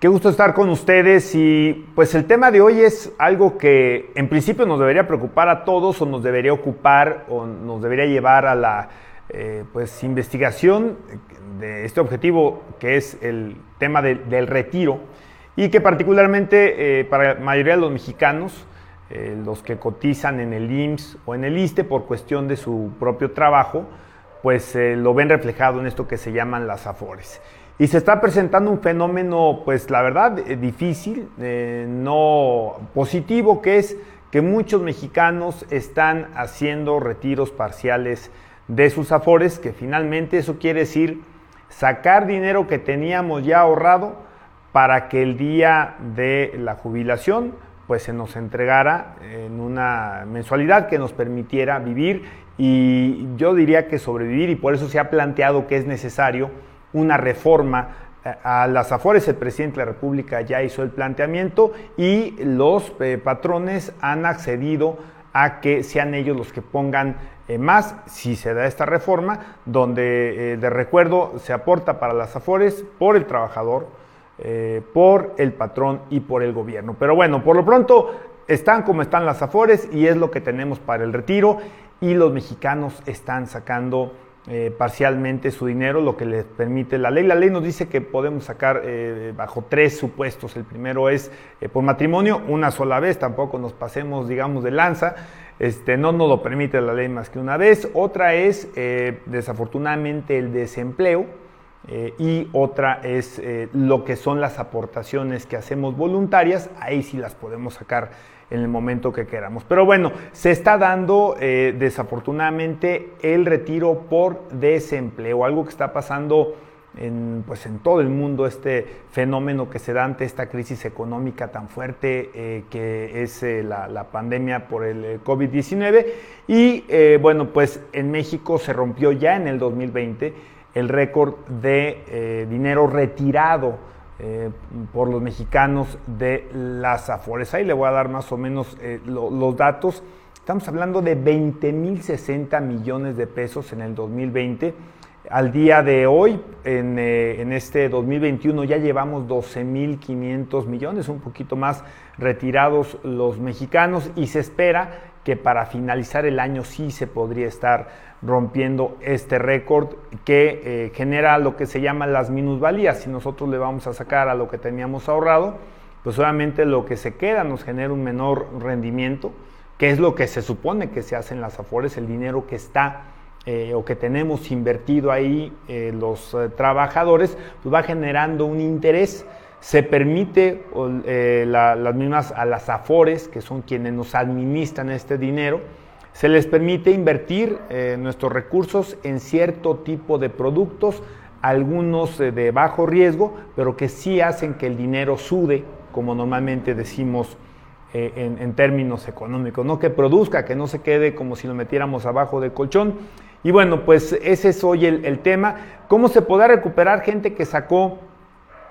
Qué gusto estar con ustedes y pues el tema de hoy es algo que en principio nos debería preocupar a todos o nos debería ocupar o nos debería llevar a la eh, pues investigación de este objetivo que es el tema del retiro y que particularmente eh, para la mayoría de los mexicanos, eh, los que cotizan en el IMSS o en el ISTE por cuestión de su propio trabajo, pues lo ven reflejado en esto que se llaman las AFORES. Y se está presentando un fenómeno, pues la verdad, eh, difícil, eh, no positivo, que es que muchos mexicanos están haciendo retiros parciales de sus afores, que finalmente eso quiere decir sacar dinero que teníamos ya ahorrado para que el día de la jubilación pues se nos entregara en una mensualidad que nos permitiera vivir y yo diría que sobrevivir y por eso se ha planteado que es necesario una reforma eh, a las afores, el presidente de la República ya hizo el planteamiento y los eh, patrones han accedido a que sean ellos los que pongan eh, más, si se da esta reforma, donde de recuerdo se aporta para las afores por el trabajador, por el patrón y por el gobierno. Pero bueno, por lo pronto están como están las afores y es lo que tenemos para el retiro y los mexicanos están sacando eh, parcialmente su dinero, lo que les permite la ley. La ley nos dice que podemos sacar eh, bajo tres supuestos. El primero es eh, por matrimonio, una sola vez, tampoco nos pasemos, digamos, de lanza. Este, no nos lo permite la ley más que una vez. Otra es, desafortunadamente, el desempleo. y otra es lo que son las aportaciones que hacemos voluntarias. Ahí sí las podemos sacar en el momento que queramos. Pero bueno, se está dando eh, desafortunadamente el retiro por desempleo, algo que está pasando en, pues en todo el mundo, este fenómeno que se da ante esta crisis económica tan fuerte eh, que es eh, la, pandemia por el COVID-19. Y bueno, pues en México se rompió ya en el 2020 el récord de dinero retirado eh, por los mexicanos de las Afores. Ahí le voy a dar más o menos eh, los datos. Estamos hablando de 20 mil 60 millones de pesos en el 2020. Al día de hoy, en, eh, en este 2021, ya llevamos 12 mil 500 millones, un poquito más retirados los mexicanos y se espera que para finalizar el año sí se podría estar rompiendo este récord que eh, genera lo que se llama las minusvalías. Si nosotros le vamos a sacar a lo que teníamos ahorrado, pues obviamente lo que se queda nos genera un menor rendimiento, que es lo que se supone que se hace en las afores, el dinero que está eh, o que tenemos invertido ahí eh, los trabajadores, pues va generando un interés. Se permite las mismas a las afores, que son quienes nos administran este dinero, se les permite invertir eh, nuestros recursos en cierto tipo de productos, algunos eh, de bajo riesgo, pero que sí hacen que el dinero sude, como normalmente decimos eh, en, términos económicos, no que produzca, que no se quede como si lo metiéramos abajo del colchón. Y bueno, pues ese es hoy el, el tema. ¿Cómo se podrá recuperar gente que sacó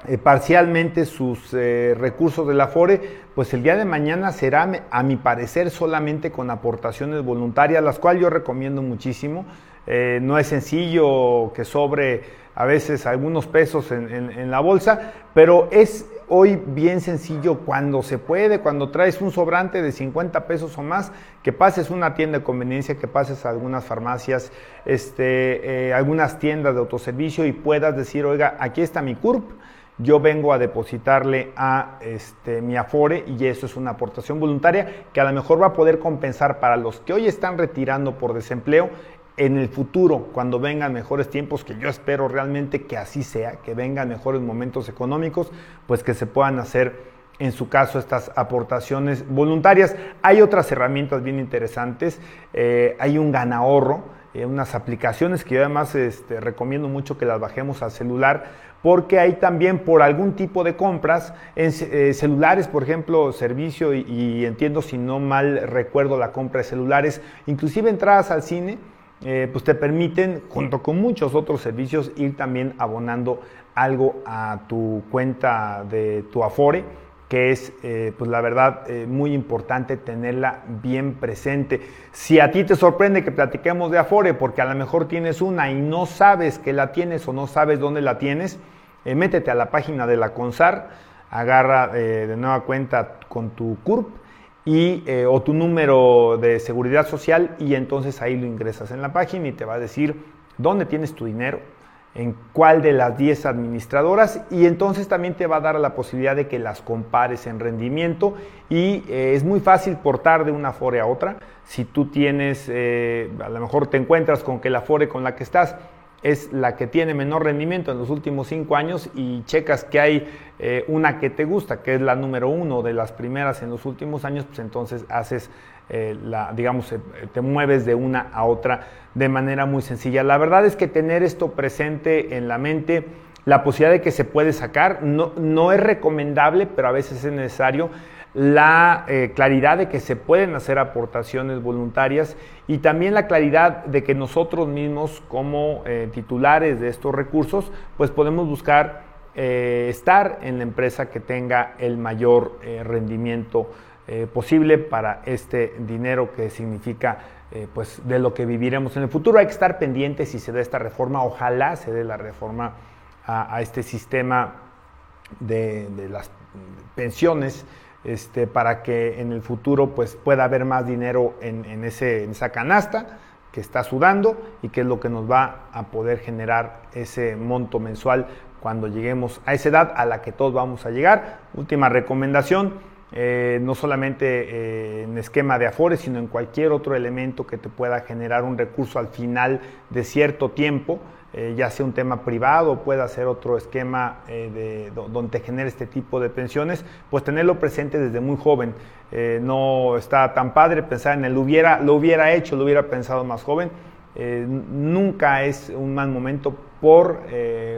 eh, parcialmente sus eh, recursos de la FORE, pues el día de mañana será, a mi parecer, solamente con aportaciones voluntarias, las cuales yo recomiendo muchísimo. Eh, no es sencillo que sobre a veces algunos pesos en, la bolsa, pero es hoy bien sencillo cuando se puede, cuando traes un sobrante de 50 pesos o más, que pases una tienda de conveniencia, que pases a algunas farmacias, este, algunas tiendas de autoservicio y puedas decir, oiga, aquí está mi CURP yo vengo a depositarle a este, mi Afore y eso es una aportación voluntaria que a lo mejor va a poder compensar para los que hoy están retirando por desempleo en el futuro, cuando vengan mejores tiempos, que yo espero realmente que así sea, que vengan mejores momentos económicos, pues que se puedan hacer en su caso estas aportaciones voluntarias. Hay otras herramientas bien interesantes, eh, hay un ganahorro, eh, unas aplicaciones que yo además este, recomiendo mucho que las bajemos al celular porque hay también por algún tipo de compras en eh, celulares, por ejemplo, servicio y, entiendo si no mal recuerdo la compra de celulares, inclusive entradas al cine, eh, pues te permiten, junto con muchos otros servicios, ir también abonando algo a tu cuenta de tu Afore que es, eh, pues la verdad, eh, muy importante tenerla bien presente. Si a ti te sorprende que platiquemos de Afore, porque a lo mejor tienes una y no sabes que la tienes o no sabes dónde la tienes, eh, métete a la página de la CONSAR, agarra de nueva cuenta con tu CURP y, o tu número de seguridad social y entonces ahí lo ingresas en la página y te va a decir dónde tienes tu dinero, en cuál de las 10 administradoras y entonces también te va a dar la posibilidad de que las compares en rendimiento y eh, es muy fácil portar de una Afore a otra. Si tú tienes, eh, a lo mejor te encuentras con que la Afore con la que estás es la que tiene menor rendimiento en los últimos cinco años y checas que hay eh, una que te gusta, que es la número uno de las primeras en los últimos años, pues entonces haces eh, la, digamos, eh, te mueves de una a otra de manera muy sencilla. La verdad es que tener esto presente en la mente, la posibilidad de que se puede sacar, no, no es recomendable, pero a veces es necesario la eh, claridad de que se pueden hacer aportaciones voluntarias y también la claridad de que nosotros mismos como titulares de estos recursos pues podemos buscar estar en la empresa que tenga el mayor rendimiento eh, posible para este dinero que significa eh, pues de lo que viviremos en el futuro. Hay que estar pendientes si se da esta reforma, ojalá se dé la reforma a, este sistema de, las pensiones. Este, para que en el futuro pues, pueda haber más dinero en, ese, esa canasta que está sudando y que es lo que nos va a poder generar ese monto mensual cuando lleguemos a esa edad a la que todos vamos a llegar. Última recomendación, eh, no solamente eh, en esquema de Afores, sino en cualquier otro elemento que te pueda generar un recurso al final de cierto tiempo, eh, ya sea un tema privado, pueda ser otro esquema de, donde genere este tipo de pensiones, pues tenerlo presente desde muy joven. no está tan padre pensar en el hubiera, lo hubiera hecho, lo hubiera pensado más joven. nunca es un mal momento por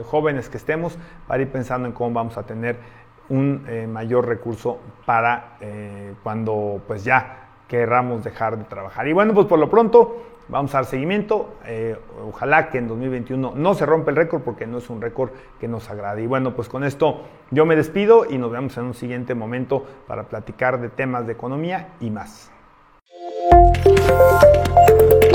jóvenes que estemos para ir pensando en cómo vamos a tener un eh, mayor recurso para eh, cuando pues ya querramos dejar de trabajar. Y bueno, pues por lo pronto vamos a dar seguimiento. Eh, ojalá que en 2021 no se rompa el récord porque no es un récord que nos agrade. Y bueno, pues con esto yo me despido y nos vemos en un siguiente momento para platicar de temas de economía y más.